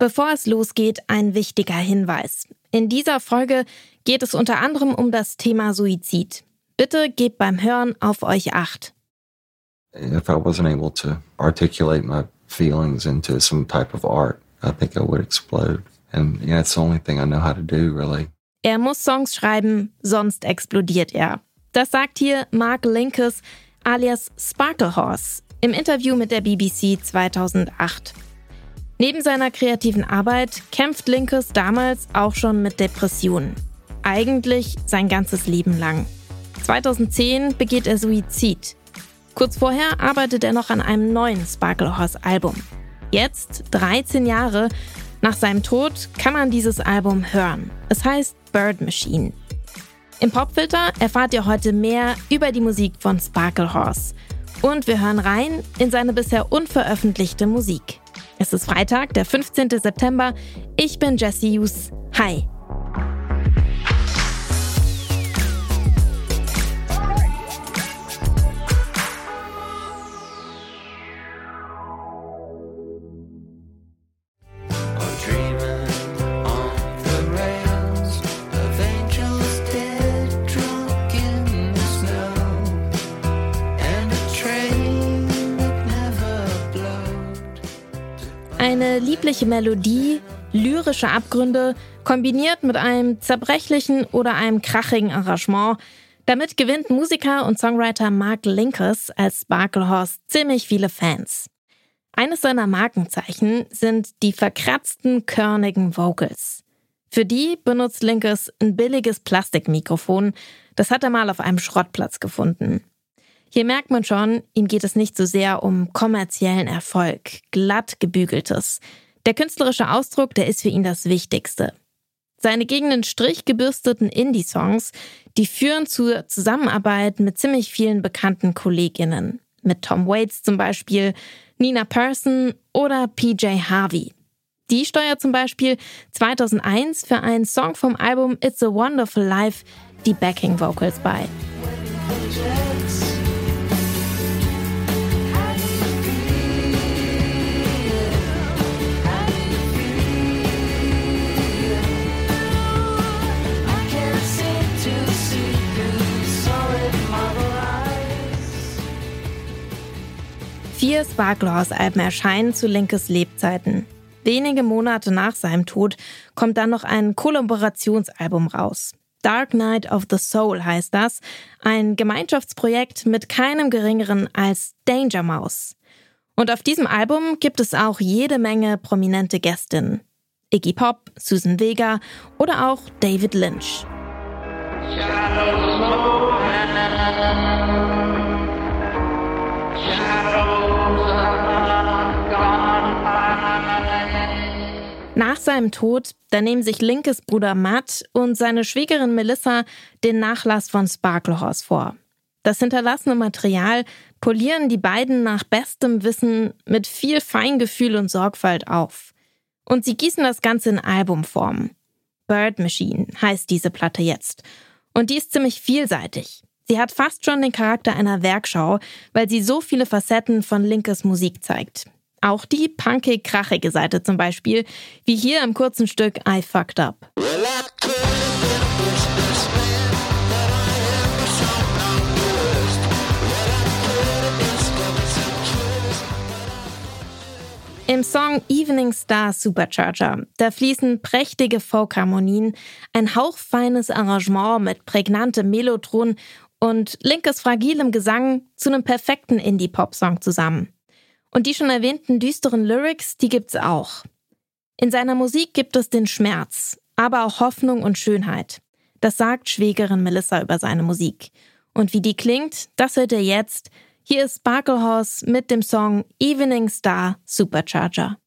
Bevor es losgeht, ein wichtiger Hinweis. In dieser Folge geht es unter anderem um das Thema Suizid. Bitte gebt beim Hören auf euch acht. If I wasn't able to articulate my feelings into some type of art, I think I would explode. And yeah, it's the only thing I know how to do, really. Er muss Songs schreiben, sonst explodiert er. Das sagt hier Mark Linkes alias Sparklehorse im Interview mit der BBC 2008. Neben seiner kreativen Arbeit kämpft Linkes damals auch schon mit Depressionen. Eigentlich sein ganzes Leben lang. 2010 begeht er Suizid. Kurz vorher arbeitet er noch an einem neuen Sparklehorse-Album. Jetzt, 13 Jahre nach seinem Tod, kann man dieses Album hören. Es heißt Bird Machine. Im Popfilter erfahrt ihr heute mehr über die Musik von Sparklehorse. Und wir hören rein in seine bisher unveröffentlichte Musik. Es ist Freitag, der 15. September. Ich bin Jessie Hughes. Hi. Eine liebliche Melodie, lyrische Abgründe, kombiniert mit einem zerbrechlichen oder einem krachigen Arrangement. Damit gewinnt Musiker und Songwriter Mark Linkers als Sparklehorse ziemlich viele Fans. Eines seiner Markenzeichen sind die verkratzten, körnigen Vocals. Für die benutzt Linkers ein billiges Plastikmikrofon. Das hat er mal auf einem Schrottplatz gefunden. Hier merkt man schon, ihm geht es nicht so sehr um kommerziellen Erfolg, glatt gebügeltes. Der künstlerische Ausdruck, der ist für ihn das Wichtigste. Seine gegen den Strich gebürsteten Indie-Songs, die führen zur Zusammenarbeit mit ziemlich vielen bekannten Kolleginnen. Mit Tom Waits zum Beispiel, Nina Persson oder PJ Harvey. Die steuert zum Beispiel 2001 für einen Song vom Album It's a Wonderful Life die Backing Vocals bei. Vier Sparklehorse-Alben erscheinen zu Linkes Lebzeiten. Wenige Monate nach seinem Tod kommt dann noch ein Kollaborationsalbum raus. Dark Night of the Soul heißt das, ein Gemeinschaftsprojekt mit keinem geringeren als Danger Mouse. Und auf diesem Album gibt es auch jede Menge prominente Gästinnen. Iggy Pop, Susan Vega oder auch David Lynch. Nach seinem Tod, da nehmen sich Linkes Bruder Matt und seine Schwiegerin Melissa den Nachlass von Sparklehorse vor. Das hinterlassene Material polieren die beiden nach bestem Wissen mit viel Feingefühl und Sorgfalt auf. Und sie gießen das Ganze in Albumform. Bird Machine heißt diese Platte jetzt. Und die ist ziemlich vielseitig. Sie hat fast schon den Charakter einer Werkschau, weil sie so viele Facetten von Linkes Musik zeigt. Auch die punkig-krachige Seite zum Beispiel, wie hier im kurzen Stück I Fucked Up. Im Song Evening Star Supercharger, da fließen prächtige Folkharmonien, ein hauchfeines Arrangement mit prägnantem Melotron und Linkes fragilem Gesang zu einem perfekten Indie-Pop-Song zusammen. Und die schon erwähnten düsteren Lyrics, die gibt's auch. In seiner Musik gibt es den Schmerz, aber auch Hoffnung und Schönheit. Das sagt Schwägerin Melissa über seine Musik. Und wie die klingt, das hört ihr jetzt. Hier ist Sparklehorse mit dem Song Evening Star Supercharger.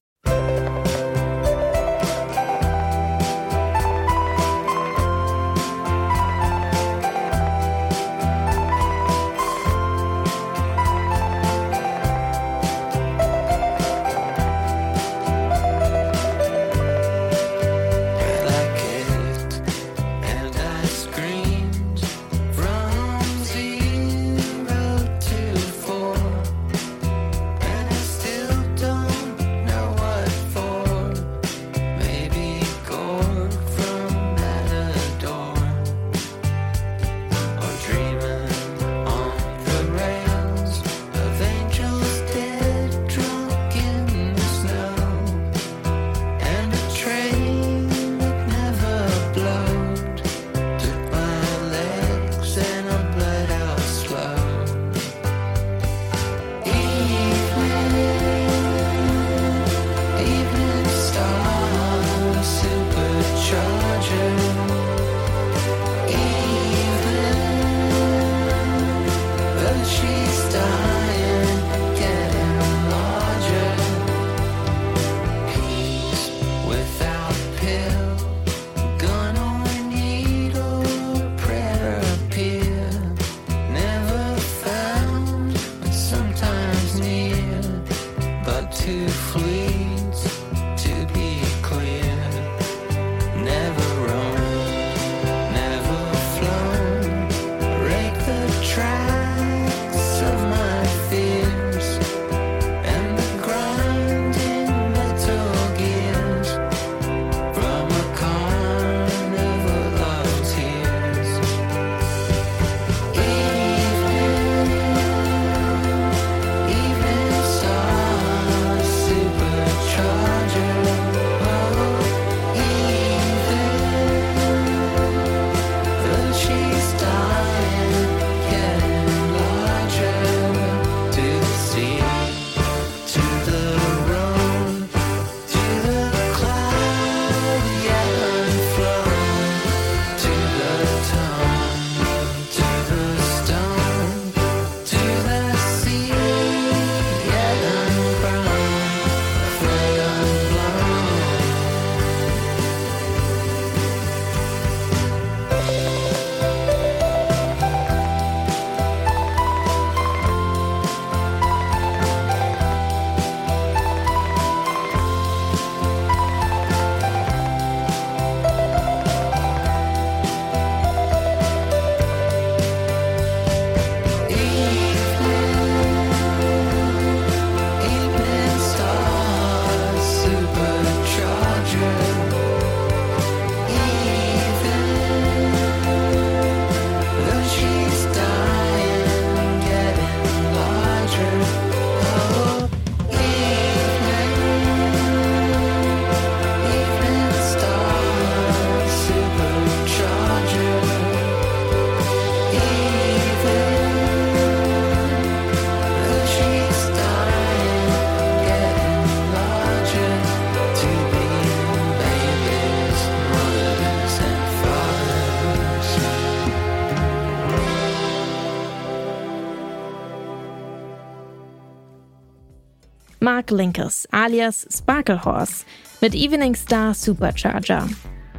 Mark Linkers alias Sparkle Horse mit Evening Star Supercharger.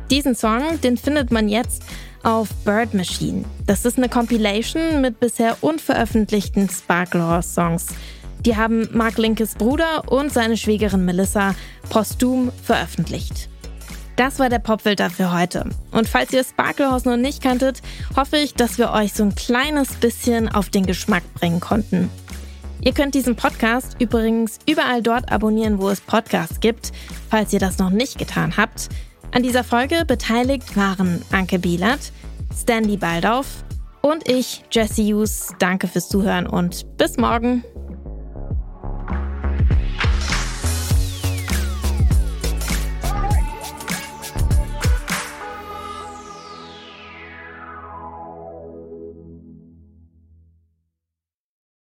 Diesen Song, den findet man jetzt auf Bird Machine. Das ist eine Compilation mit bisher unveröffentlichten Sparkle Horse Songs. Die haben Mark Linkes Bruder und seine Schwägerin Melissa posthum veröffentlicht. Das war der Popfilter für heute. Und falls ihr Sparklehaus noch nicht kanntet, hoffe ich, dass wir euch so ein kleines bisschen auf den Geschmack bringen konnten. Ihr könnt diesen Podcast übrigens überall dort abonnieren, wo es Podcasts gibt, falls ihr das noch nicht getan habt. An dieser Folge beteiligt waren Anke Bielert, Stanley Baldauf und ich, Jesse Hughes. Danke fürs Zuhören und bis morgen.